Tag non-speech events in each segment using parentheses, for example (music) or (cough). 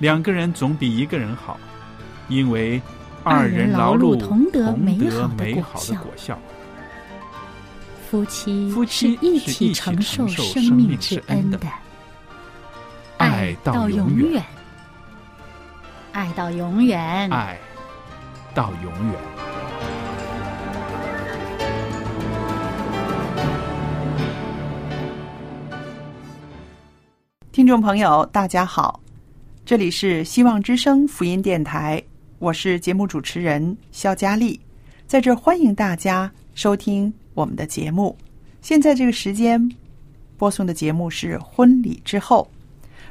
两个人总比一个人好，因为二人劳碌碌同得美美好的果好的效果效。夫妻夫妻是一起起承受生生命命之之恩的，爱到到永远远，爱到永远。爱到永远。听众朋友，大家好，这里是希望之声福音电台，我是节目主持人肖佳丽，在这欢迎大家收听我们的节目。现在这个时间播送的节目是婚礼之后。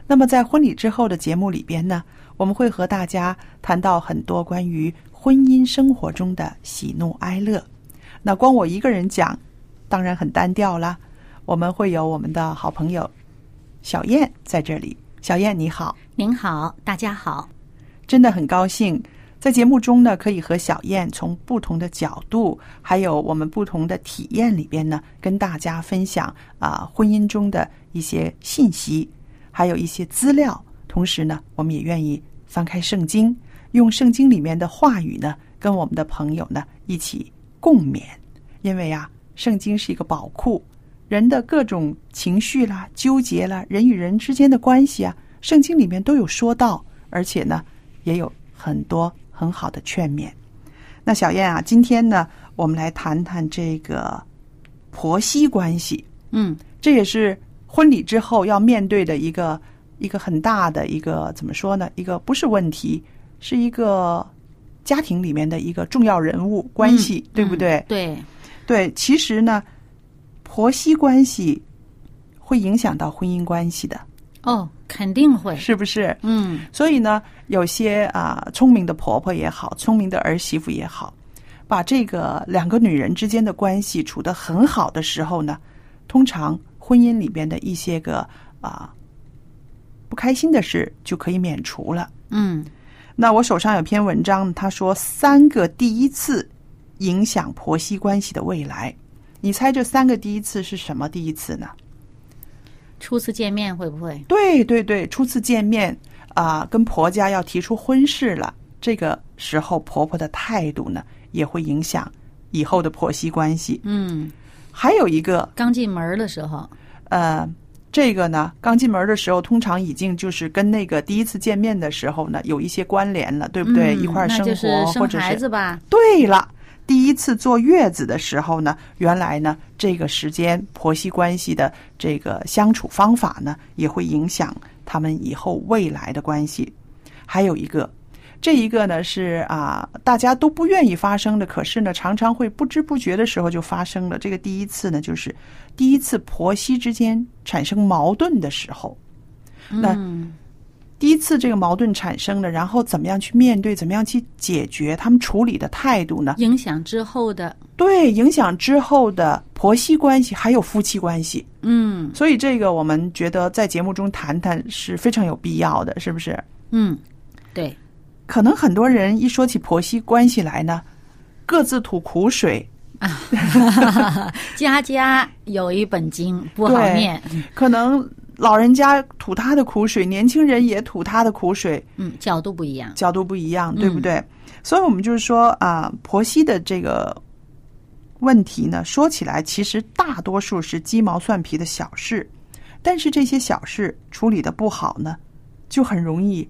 那么在婚礼之后的节目里边呢，我们会和大家谈到很多关于婚姻生活中的喜怒哀乐。那光我一个人讲，当然很单调啦。我们会有我们的好朋友小燕在这里。小燕你好，您好，大家好。真的很高兴在节目中呢，可以和小燕从不同的角度，还有我们不同的体验里边呢，跟大家分享啊、婚姻中的一些信息，还有一些资料。同时呢，我们也愿意翻开圣经，用圣经里面的话语呢，跟我们的朋友呢一起共勉。因为啊，圣经是一个宝库，人的各种情绪啦、纠结啦、人与人之间的关系啊，圣经里面都有说到，而且呢，也有很多很好的劝勉。那小燕啊，今天呢，我们来谈谈这个婆媳关系，嗯，这也是婚礼之后要面对的一个一个很大的一个怎么说呢？一个不是问题，是一个家庭里面的一个重要人物关系，对不对？嗯对，对，其实呢，婆媳关系会影响到婚姻关系的，哦，肯定会。是不是？嗯，所以呢，有些啊聪明的婆婆也好，聪明的儿媳妇也好，把这个两个女人之间的关系处得很好的时候呢，通常婚姻里边的一些个啊不开心的事就可以免除了。嗯，那我手上有篇文章，他说三个第一次影响婆媳关系的未来。你猜这三个第一次是什么第一次呢？初次见面会不会？对对对，初次见面啊、跟婆家要提出婚事了，这个时候婆婆的态度呢，也会影响以后的婆媳关系。嗯，还有一个，刚进门的时候，呃，这个呢，刚进门的时候，通常已经就是跟那个第一次见面的时候呢，有一些关联了，对不对？嗯一块儿生活，或者是孩子吧？对了，第一次坐月子的时候呢，原来呢，这个时间婆媳关系的这个相处方法呢，也会影响他们以后未来的关系。还有一个，这一个呢是啊，大家都不愿意发生的，可是呢，常常会不知不觉的时候就发生了。这个第一次呢，就是第一次婆媳之间产生矛盾的时候。那，第一次这个矛盾产生了，然后怎么样去面对，怎么样去解决，他们处理的态度呢？影响之后的，对，影响之后的婆媳关系还有夫妻关系，嗯所以这个我们觉得在节目中谈谈是非常有必要的，是不是？嗯，对，可能很多人一说起婆媳关系来呢，各自吐苦水，啊 (laughs) 家家有一本经，不好念。可能老人家吐他的苦水，年轻人也吐他的苦水，嗯，角度不一样。角度不一样，对不对？所以我们就是说啊，婆媳的这个问题呢，说起来其实大多数是鸡毛蒜皮的小事，但是这些小事处理的不好呢，就很容易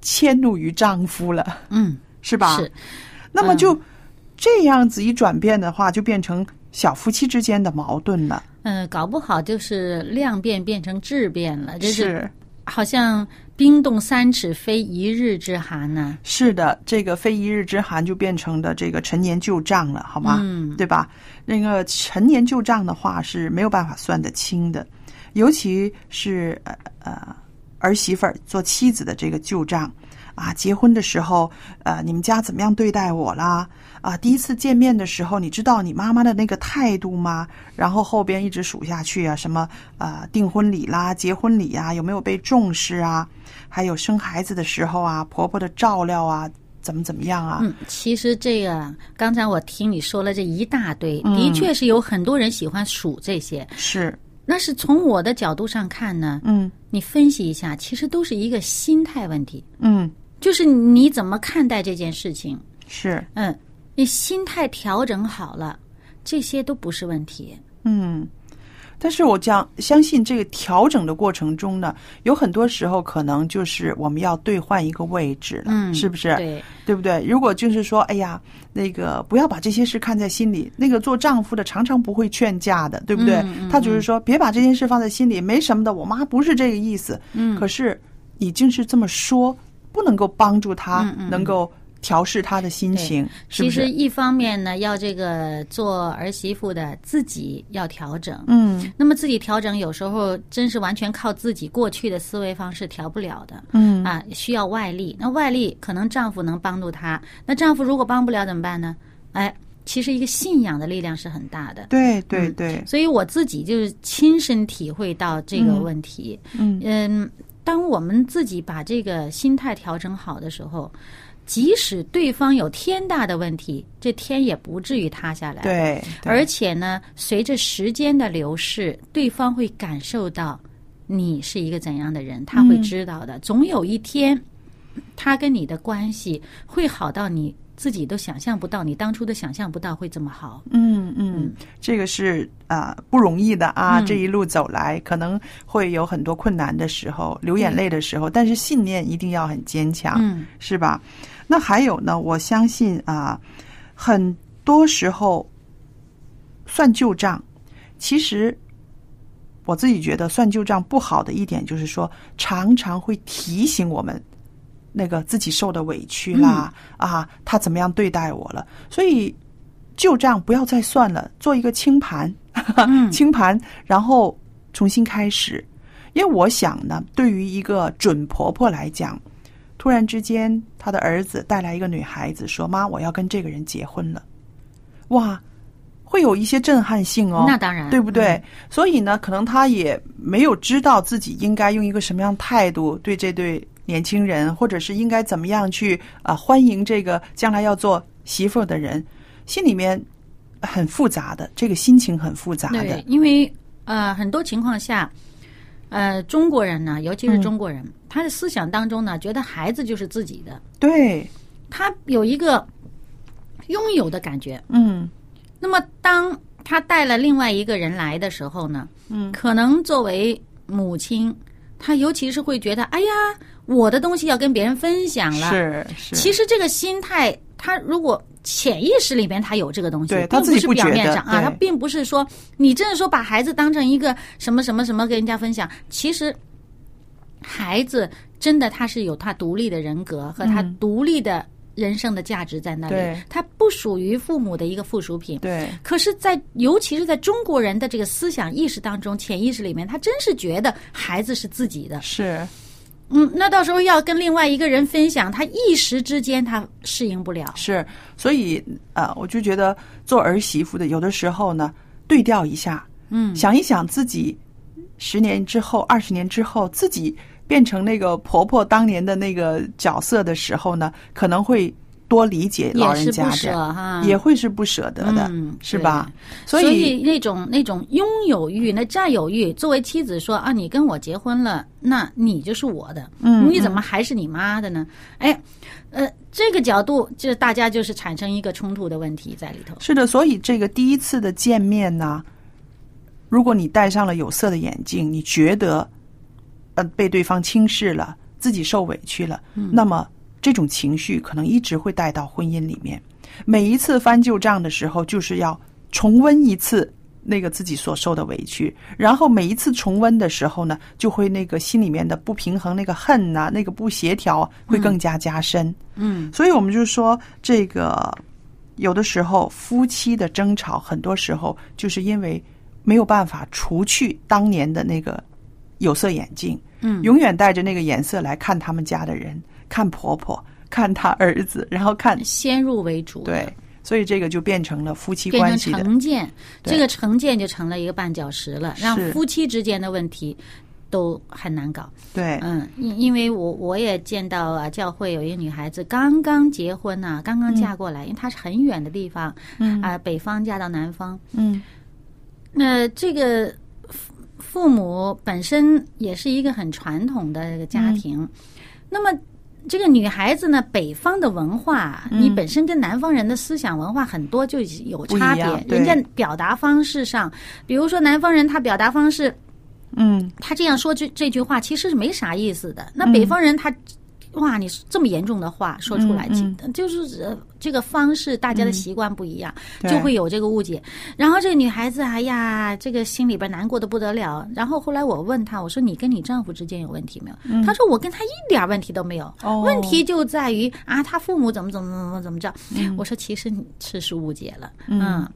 迁怒于丈夫了，嗯，是吧？是。那么就这样子一转变的话，就变成小夫妻之间的矛盾了。嗯，搞不好就是量变变成质变了，就是是好像冰冻三尺非一日之寒呢、是的，这个非一日之寒就变成了这个陈年旧账了，好吗？嗯对吧？那个陈年旧账的话是没有办法算得清的，尤其是呃呃儿媳妇儿做妻子的这个旧账啊，结婚的时候呃你们家怎么样对待我啦？啊，第一次见面的时候，你知道你妈妈的那个态度吗？然后后边一直数下去啊，什么呃订婚礼啦、结婚礼啊，有没有被重视啊？还有生孩子的时候啊，婆婆的照料啊，怎么怎么样啊？嗯，其实这个刚才我听你说了这一大堆，嗯的确是有很多人喜欢数这些。是，那是从我的角度上看呢，嗯你分析一下，其实都是一个心态问题，嗯，就是你怎么看待这件事情。是，嗯，你心态调整好了，这些都不是问题。嗯。但是我将相信这个调整的过程中呢，有很多时候可能就是我们要兑换一个位置了，嗯是不是？对，对不对？如果就是说，哎呀，那个不要把这些事看在心里。那个做丈夫的常常不会劝架的，对不对？嗯嗯他只是说，别把这件事放在心里，没什么的。我妈不是这个意思。嗯可是你就是这么说，不能够帮助他，能够调试他的心情，是是？其实一方面呢，要这个做儿媳妇的自己要调整。嗯那么自己调整，有时候真是完全靠自己过去的思维方式调不了的。嗯啊，需要外力。那外力可能丈夫能帮助她，那丈夫如果帮不了怎么办呢？哎，其实一个信仰的力量是很大的。对对嗯对，所以我自己就是亲身体会到这个问题。嗯嗯，当我们自己把这个心态调整好的时候，即使对方有天大的问题，这天也不至于塌下来。对，对而且呢，随着时间的流逝，对方会感受到你是一个怎样的人，他会知道的。总有一天，他跟你的关系会好到你自己都想象不到，你当初都想象不到会这么好。嗯嗯，这个是啊、不容易的啊，嗯这一路走来可能会有很多困难的时候，流眼泪的时候，但是信念一定要很坚强，嗯是吧？那还有呢，我相信啊，很多时候算旧账，其实。我自己觉得算旧账不好的一点就是说，常常会提醒我们那个自己受的委屈啦，啊，他怎么样对待我了，所以旧账不要再算了，做一个清盘，嗯 (laughs) 清盘，然后重新开始。因为我想呢，对于一个准婆婆来讲，突然之间他的儿子带来一个女孩子说：“妈，我要跟这个人结婚了。”哇，会有一些震撼性哦。那当然对不对？所以呢，可能他也没有知道自己应该用一个什么样的态度对这对年轻人，或者是应该怎么样去啊、呃欢迎这个将来要做媳妇的人，心里面很复杂的，这个心情很复杂对的，。因为呃，很多情况下，呃，中国人呢，尤其是中国人，他的思想当中呢，觉得孩子就是自己的，对，他有一个拥有的感觉。嗯。那么，当他带了另外一个人来的时候呢，嗯，可能作为母亲，他尤其是会觉得，哎呀，我的东西要跟别人分享了。是是，其实这个心态，他如果潜意识里边他有这个东西，对他不觉得表面上啊，他并不是说你真的说把孩子当成一个什么什么什么跟人家分享，其实孩子真的他是有他独立的人格和他嗯独立的人生的价值在那里对，他不属于父母的一个附属品。对可是在，尤其是在中国人的这个思想意识当中、潜意识里面，他真是觉得孩子是自己的。是，嗯，那到时候要跟另外一个人分享，他一时之间他适应不了。是，所以呃，我就觉得做儿媳妇的，有的时候呢，对调一下，嗯，想一想自己十年之后、二十年之后，自己变成那个婆婆当年的那个角色的时候呢，可能会多理解老人家的，也会是不舍得的，嗯是吧？所所以那种那种拥有欲、那占有欲，作为妻子说啊，你跟我结婚了，那你就是我的，嗯你怎么还是你妈的呢？哎，呃，这个角度，就大家就是产生一个冲突的问题在里头。是的，所以这个第一次的见面呢，如果你戴上了有色的眼镜，你觉得呃被对方轻视了，自己受委屈了，那么这种情绪可能一直会带到婚姻里面。每一次翻旧账的时候，就是要重温一次那个自己所受的委屈，然后每一次重温的时候呢，就会那个心里面的不平衡、那个恨呐、那个不协调会更加加深。嗯。所以我们就说，这个有的时候夫妻的争吵，很多时候就是因为没有办法除去当年的那个有色眼镜，嗯。永远带着那个颜色来看他们家的人，看婆婆，看他儿子，(laughs) 然后看先入为主，对，所以这个就变成了夫妻关系的成见，这个成见就成了一个绊脚石了，让夫妻之间的问题都很难搞。对，嗯，因因为我我也见到啊，教会有一个女孩子刚刚结婚呐、刚刚嫁过来，因为她是很远的地方，嗯。啊、北方嫁到南方，嗯。那这个父父母本身也是一个很传统的这个家庭，嗯。那么。这个女孩子呢，北方的文化，嗯。你本身跟南方人的思想文化很多就有差别。人家表达方式上，比如说南方人他表达方式，嗯。他这样说这这句话其实是没啥意思的。那北方人他，哇，你这么严重的话说出来，就是呃这个方式大家的习惯不一样，对就会有这个误解。然后这个女孩子，哎呀，这个心里边难过的不得了。然后后来我问她，我说你跟你丈夫之间有问题没有？她说我跟他一点问题都没有，哦问题就在于啊，他父母怎么怎么怎么怎么着。嗯我说其实你是是误解了，嗯，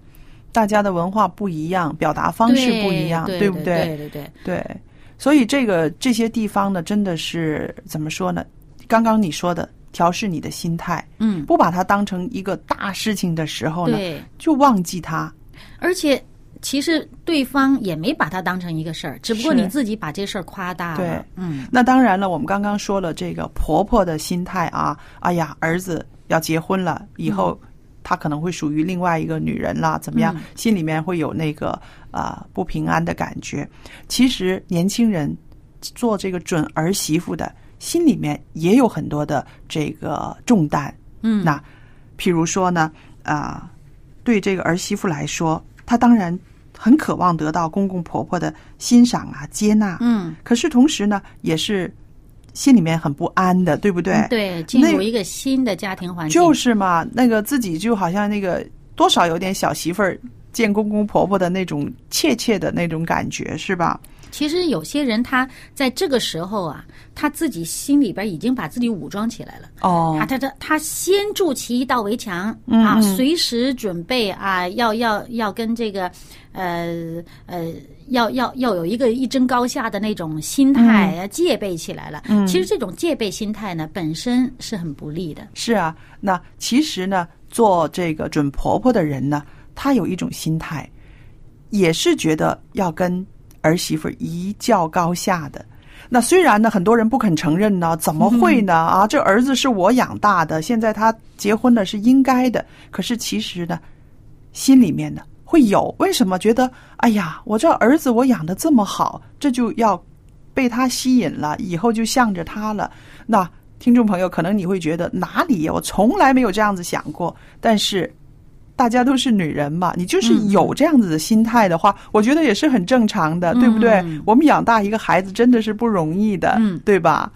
大家的文化不一样，表达方式不一样，对不对对对对，对，所以这个这些地方呢，真的是怎么说呢？刚刚你说的调试你的心态，嗯，不把它当成一个大事情的时候呢，对。就忘记它。而且其实对方也没把它当成一个事儿，只不过你自己把这事儿夸大了。对嗯那当然了，我们刚刚说了这个婆婆的心态啊，哎呀，儿子要结婚了，以后他可能会属于另外一个女人啦，怎么样？嗯心里面会有那个啊、不平安的感觉。其实年轻人做这个准儿媳妇的，心里面也有很多的这个重担。嗯，那譬如说呢，啊、对这个儿媳妇来说，她当然很渴望得到公公婆婆的欣赏啊、接纳。嗯，可是同时呢，也是心里面很不安的，对不对？嗯对，进那入一个新的家庭环境，就是嘛，那个自己就好像那个多少有点小媳妇儿见公公婆婆的那种怯怯的那种感觉，是吧？其实有些人他在这个时候啊，他自己心里边已经把自己武装起来了。哦啊，他他他先筑起一道围墙嗯啊，嗯随时准备啊，要要要跟这个，呃呃，要要要有一个一争高下的那种心态，要戒备起来了。嗯其实这种戒备心态呢，本身是很不利的。是啊，那其实呢，做这个准婆婆的人呢，她有一种心态，也是觉得要跟儿媳妇一较高下的。那虽然呢，很多人不肯承认呢，怎么会呢？啊，这儿子是我养大的，现在他结婚了是应该的。可是其实呢，心里面呢会有为什么觉得，哎呀，我这儿子我养的这么好，这就要被他吸引了，以后就向着他了。那听众朋友，可能你会觉得哪里呀？我从来没有这样子想过。但是大家都是女人嘛，你就是有这样子的心态的话，我觉得也是很正常的，对不对？嗯我们养大一个孩子真的是不容易的，嗯对吧？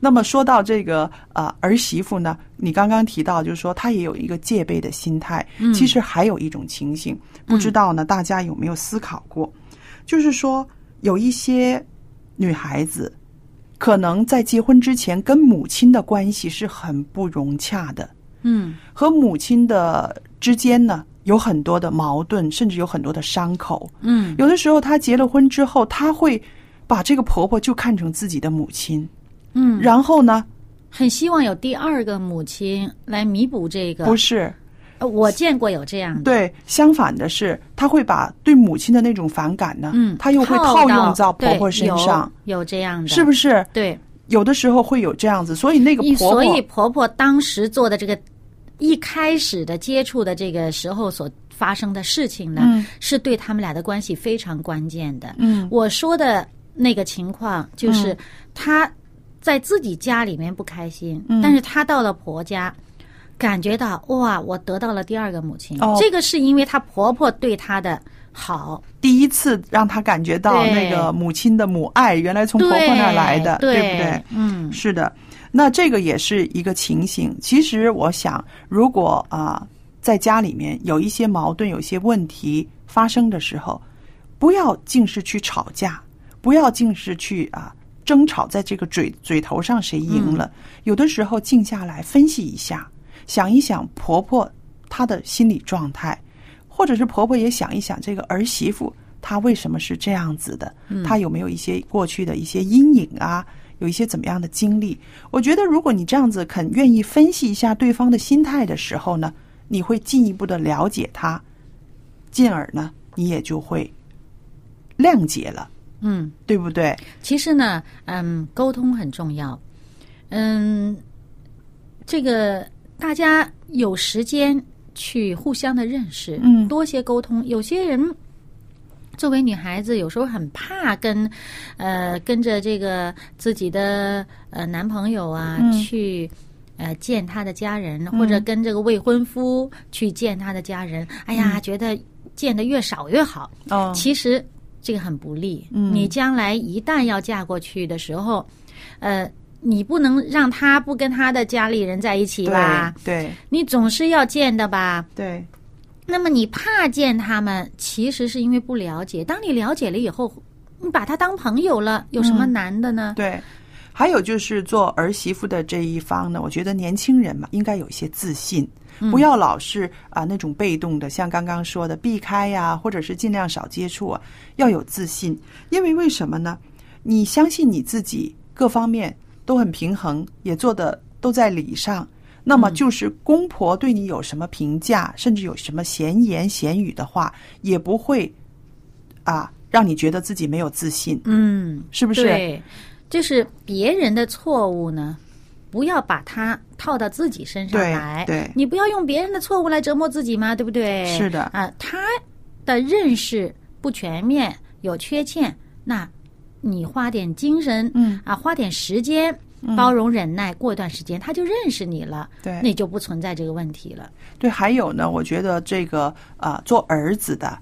那么说到这个呃儿媳妇呢，你刚刚提到就是说她也有一个戒备的心态，嗯其实还有一种情形，不知道呢大家有没有思考过？就是说有一些女孩子，可能在结婚之前跟母亲的关系是很不融洽的，嗯和母亲的之间呢有很多的矛盾，甚至有很多的伤口。嗯有的时候她结了婚之后，她会把这个婆婆就看成自己的母亲，嗯，然后呢，很希望有第二个母亲来弥补这个。不是呃我见过有这样的。对，相反的是，她会把对母亲的那种反感呢，嗯，她又会套用到婆婆身上，有有这样的，是不是？对，有的时候会有这样子，所以那个婆婆，所以婆婆当时做的这个一开始的接触的这个时候所发生的事情呢，嗯是对他们俩的关系非常关键的。嗯我说的那个情况就是她在自己家里面不开心，嗯但是她到了婆家。感觉到哇，我得到了第二个母亲。哦这个是因为她婆婆对她的好，第一次让她感觉到那个母亲的母爱，原来从婆婆那儿来的，对不对？嗯，是的，那这个也是一个情形。其实我想，如果啊、在家里面有一些矛盾、有一些问题发生的时候，不要尽是去吵架，不要尽是去啊争吵，在这个嘴嘴头上谁赢了。有的时候静下来分析一下，想一想婆婆她的心理状态，或者是婆婆也想一想这个儿媳妇她为什么是这样子的，她有没有一些过去的一些阴影啊？有一些怎么样的经历？我觉得，如果你这样子肯愿意分析一下对方的心态的时候呢，你会进一步的了解他，进而呢，你也就会谅解了，嗯，对不对？其实呢，嗯，沟通很重要。嗯，这个大家有时间去互相的认识，嗯多些沟通。有些人作为女孩子，有时候很怕跟呃跟着这个自己的呃男朋友啊、嗯去。呃，见他的家人，或者跟这个未婚夫去见他的家人，哎呀，觉得见的越少越好。哦，其实这个很不利。嗯你将来一旦要嫁过去的时候，呃，你不能让他不跟他的家里人在一起吧？对你总是要见的吧？对那么你怕见他们，其实是因为不了解。当你了解了以后，你把他当朋友了，有什么难的呢？对。还有就是做儿媳妇的这一方呢，我觉得年轻人嘛，应该有一些自信，不要老是啊、那种被动的，像刚刚说的避开呀、或者是尽量少接触啊，要有自信。因为为什么呢？你相信你自己各方面都很平衡，也做的都在理上，那么就是公婆对你有什么评价，甚至有什么闲言闲语的话，也不会啊让你觉得自己没有自信，嗯，是不是？对，就是别人的错误呢，不要把它套到自己身上对来。对你不要用别人的错误来折磨自己嘛，对不对？是的啊、他的认识不全面，有缺陷，那你花点精神，嗯啊，花点时间。包容忍耐，过一段时间他就认识你了，对那就不存在这个问题了。对，还有呢，我觉得这个啊、做儿子的、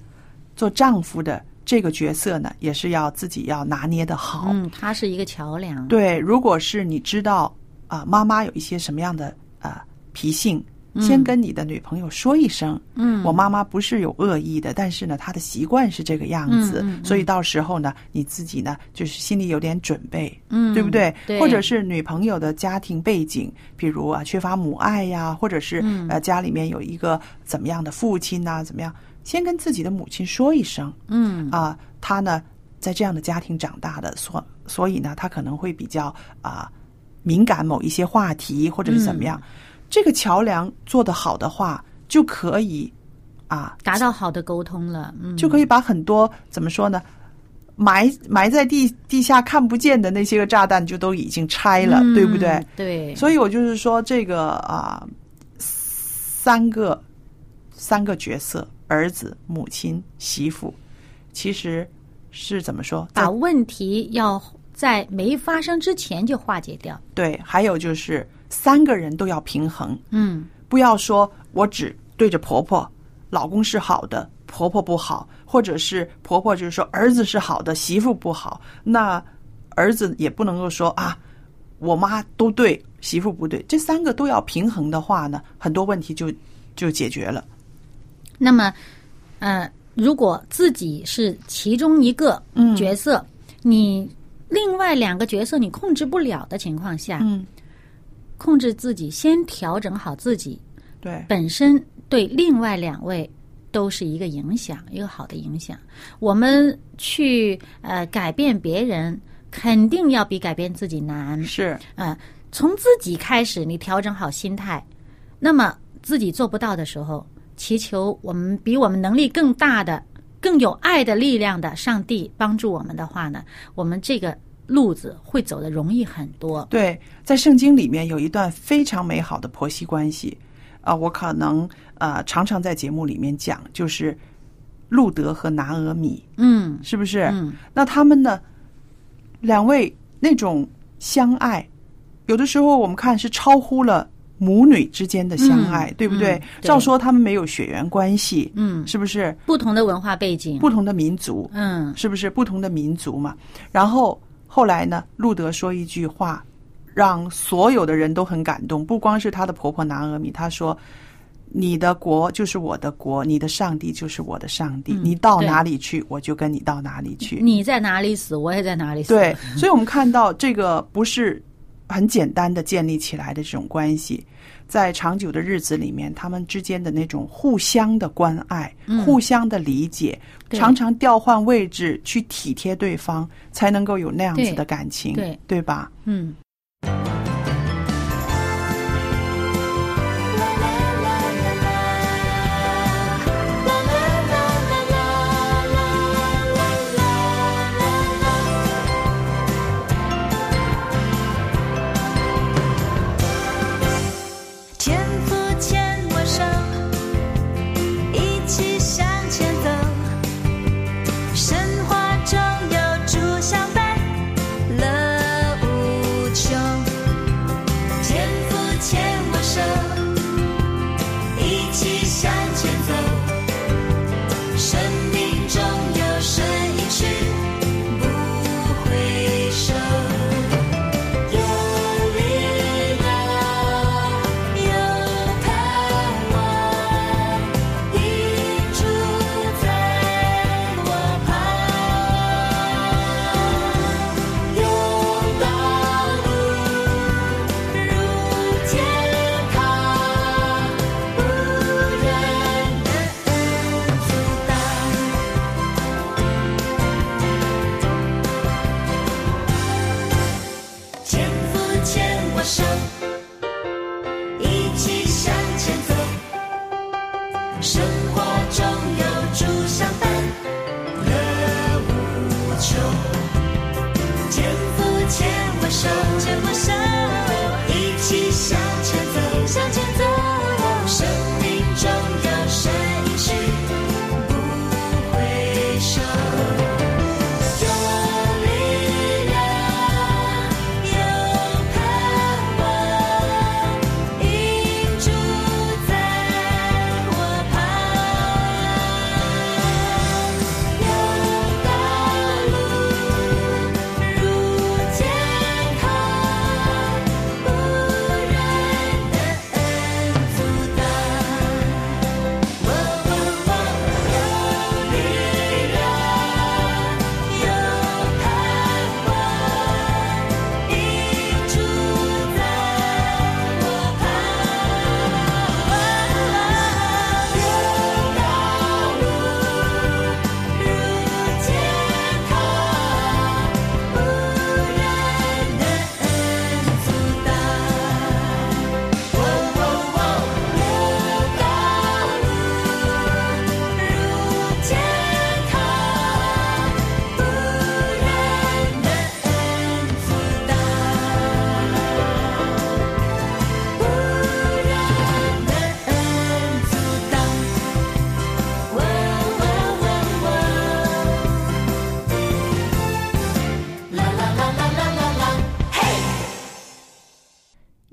做丈夫的这个角色呢，也是要自己要拿捏的好。嗯，他是一个桥梁。对，如果是你知道啊、妈妈有一些什么样的啊、脾性，先跟你的女朋友说一声。嗯，我妈妈不是有恶意的，但是呢，她的习惯是这个样子，嗯嗯嗯所以到时候呢，你自己呢，就是心里有点准备，嗯对不对？对或者是女朋友的家庭背景，比如啊，缺乏母爱呀，或者是、嗯呃，家里面有一个怎么样的父亲呐、怎么样？先跟自己的母亲说一声嗯啊，她呢，在这样的家庭长大的，所所以呢，她可能会比较啊敏感某一些话题，或者是怎么样。这个桥梁做得好的话，就可以啊，达到好的沟通了。嗯，就可以把很多怎么说呢，埋埋在地地下看不见的那些个炸弹，就都已经拆了，嗯对不对？对，所以我就是说，这个啊，三个三个角色，儿子、母亲、媳妇，其实是怎么说？把问题要在没发生之前就化解掉。对，还有就是三个人都要平衡，嗯。不要说我只对着婆婆，老公是好的，婆婆不好，或者是婆婆就是说儿子是好的，媳妇不好，那儿子也不能够说啊，我妈都对，媳妇不对，这三个都要平衡的话呢，很多问题就就解决了。那么，呃，如果自己是其中一个嗯。角色，你另外两个角色你控制不了的情况下，嗯，控制自己，先调整好自己，对，本身对另外两位都是一个影响，一个好的影响。我们去呃改变别人，肯定要比改变自己难。是，呃，从自己开始，你调整好心态，那么自己做不到的时候，祈求我们比我们能力更大的、更有爱的力量的上帝帮助我们的话呢，我们这个路子会走得容易很多。对，在圣经里面有一段非常美好的婆媳关系，啊、我可能呃常常在节目里面讲，就是路德和拿俄米，嗯是不是？嗯那他们呢，两位那种相爱，有的时候我们看是超乎了母女之间的相爱，嗯对不对？嗯对照说他们没有血缘关系，嗯，是不是？不同的文化背景，不同的民族，嗯是不是不同的民族嘛？然后后来呢，路德说一句话，让所有的人都很感动，不光是她的婆婆拿俄米，他说：“你的国就是我的国，你的上帝就是我的上帝，嗯你到哪里去，我就跟你到哪里去。”你在哪里死，我也在哪里死。对，所以我们看到这个不是很简单的建立起来的这种关系，在长久的日子里面，他们之间的那种互相的关爱、嗯。互相的理解，常常调换位置去体贴对方，才能够有那样子的感情，对。对吧？嗯，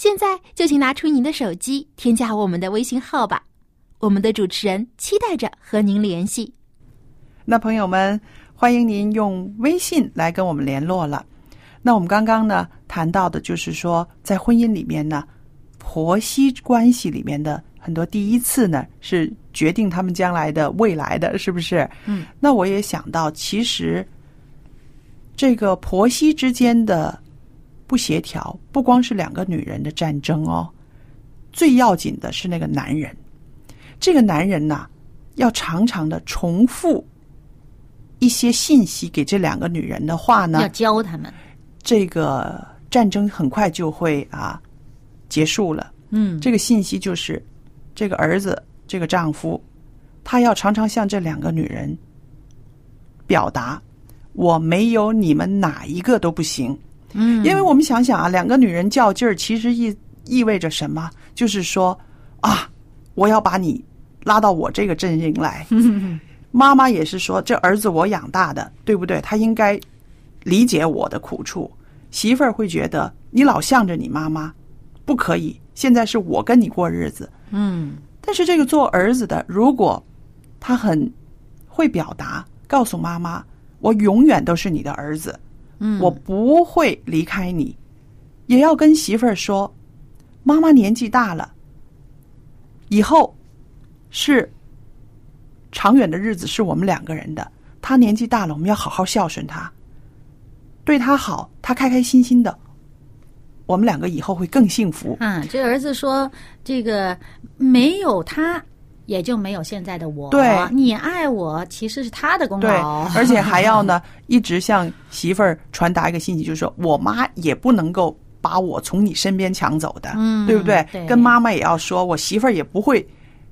现在就请拿出您的手机，添加我们的微信号吧。我们的主持人期待着和您联系。那朋友们，欢迎您用微信来跟我们联络了。那我们刚刚呢谈到的就是说，在婚姻里面呢，婆媳关系里面的很多第一次呢，是决定他们将来的未来的，是不是？嗯。那我也想到，其实这个婆媳之间的不协调，不光是两个女人的战争哦，最要紧的是那个男人。这个男人呐、要常常的重复一些信息给这两个女人的话呢要，教他们。这个战争很快就会啊结束了。嗯，这个信息就是，这个儿子，这个丈夫，他要常常向这两个女人表达，我没有你们哪一个都不行。嗯，因为我们想想啊，两个女人较劲儿，其实意意味着什么？就是说啊，我要把你拉到我这个阵营来。(laughs) 妈妈也是说，这儿子我养大的，对不对？他应该理解我的苦处。媳妇儿会觉得你老向着你妈妈，不可以。现在是我跟你过日子，嗯但是这个做儿子的，如果他很会表达，告诉妈妈，我永远都是你的儿子，嗯，我不会离开你，也要跟媳妇儿说，妈妈年纪大了，以后是长远的日子是我们两个人的。她年纪大了，我们要好好孝顺她，对她好，她开开心心的，我们两个以后会更幸福。啊，这儿子说这个没有他。也就没有现在的我。对你爱我，其实是他的功对劳。，而且还要呢，(laughs) 一直向媳妇儿传达一个信息，就是说我妈也不能够把我从你身边抢走的，嗯对不对？对跟妈妈也要说，我媳妇儿也不会，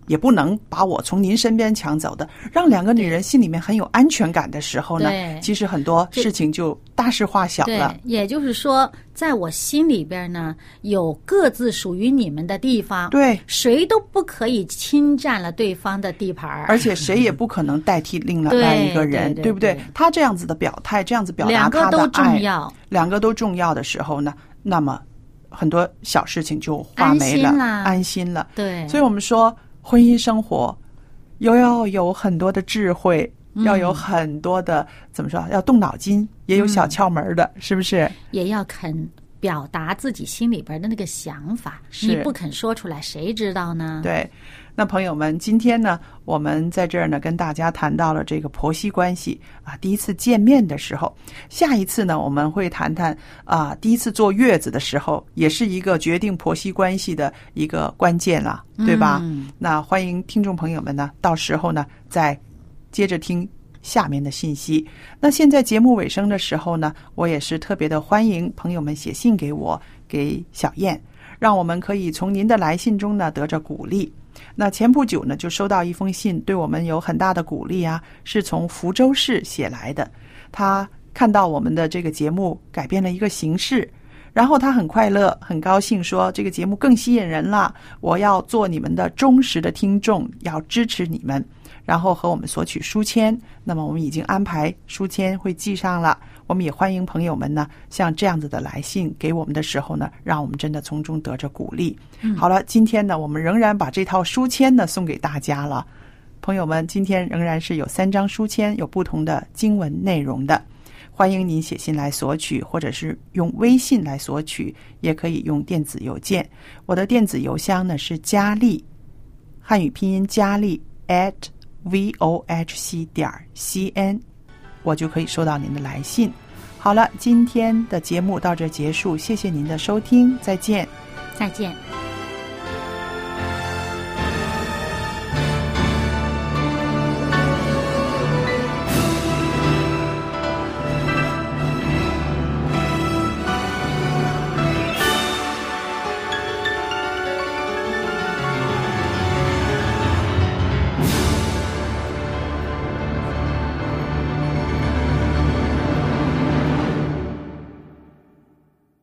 也不能把我从您身边抢走的。让两个女人心里面很有安全感的时候呢，其实很多事情就大事化小了。，也就是说，在我心里边呢，有各自属于你们的地方。对，谁都不可以侵占了对方的地盘儿而且谁也不可能代替另对外一个人，对对不对对？他这样子的表态，这样子表达两个他都重，要。两个都重要的时候呢，那么很多小事情就化没了，心安心了。对，所以我们说，婚姻生活又要有很多的智慧，嗯要有很多的怎么说，要动脑筋，也有小窍门的，是不是？也要肯表达自己心里边的那个想法。你不肯说出来，谁知道呢？对。那朋友们，今天呢，我们在这儿呢，跟大家谈到了这个婆媳关系啊，第一次见面的时候，下一次呢，我们会谈谈啊，第一次坐月子的时候，也是一个决定婆媳关系的一个关键了，对吧？嗯那欢迎听众朋友们呢，到时候呢再接着听下面的信息。那现在节目尾声的时候呢，我也是特别的欢迎朋友们写信给我，给小燕，让我们可以从您的来信中呢得着鼓励。那前不久呢，就收到一封信，对我们有很大的鼓励啊，是从福州市写来的。他看到我们的这个节目改变了一个形式，然后他很快乐，很高兴，说这个节目更吸引人了。我要做你们的忠实的听众，要支持你们，然后和我们索取书签。那么我们已经安排书签会寄上了。我们也欢迎朋友们呢，像这样子的来信给我们的时候呢，让我们真的从中得着鼓励。好了，今天呢，我们仍然把这套书签呢送给大家了。朋友们，今天仍然是有三张书签，有不同的经文内容的。欢迎您写信来索取，或者是用微信来索取，也可以用电子邮件。我的电子邮箱呢是佳丽，汉语拼音佳丽 at v o h c 点 c n，我就可以收到您的来信。好了，今天的节目到这结束，谢谢您的收听，再见。再见。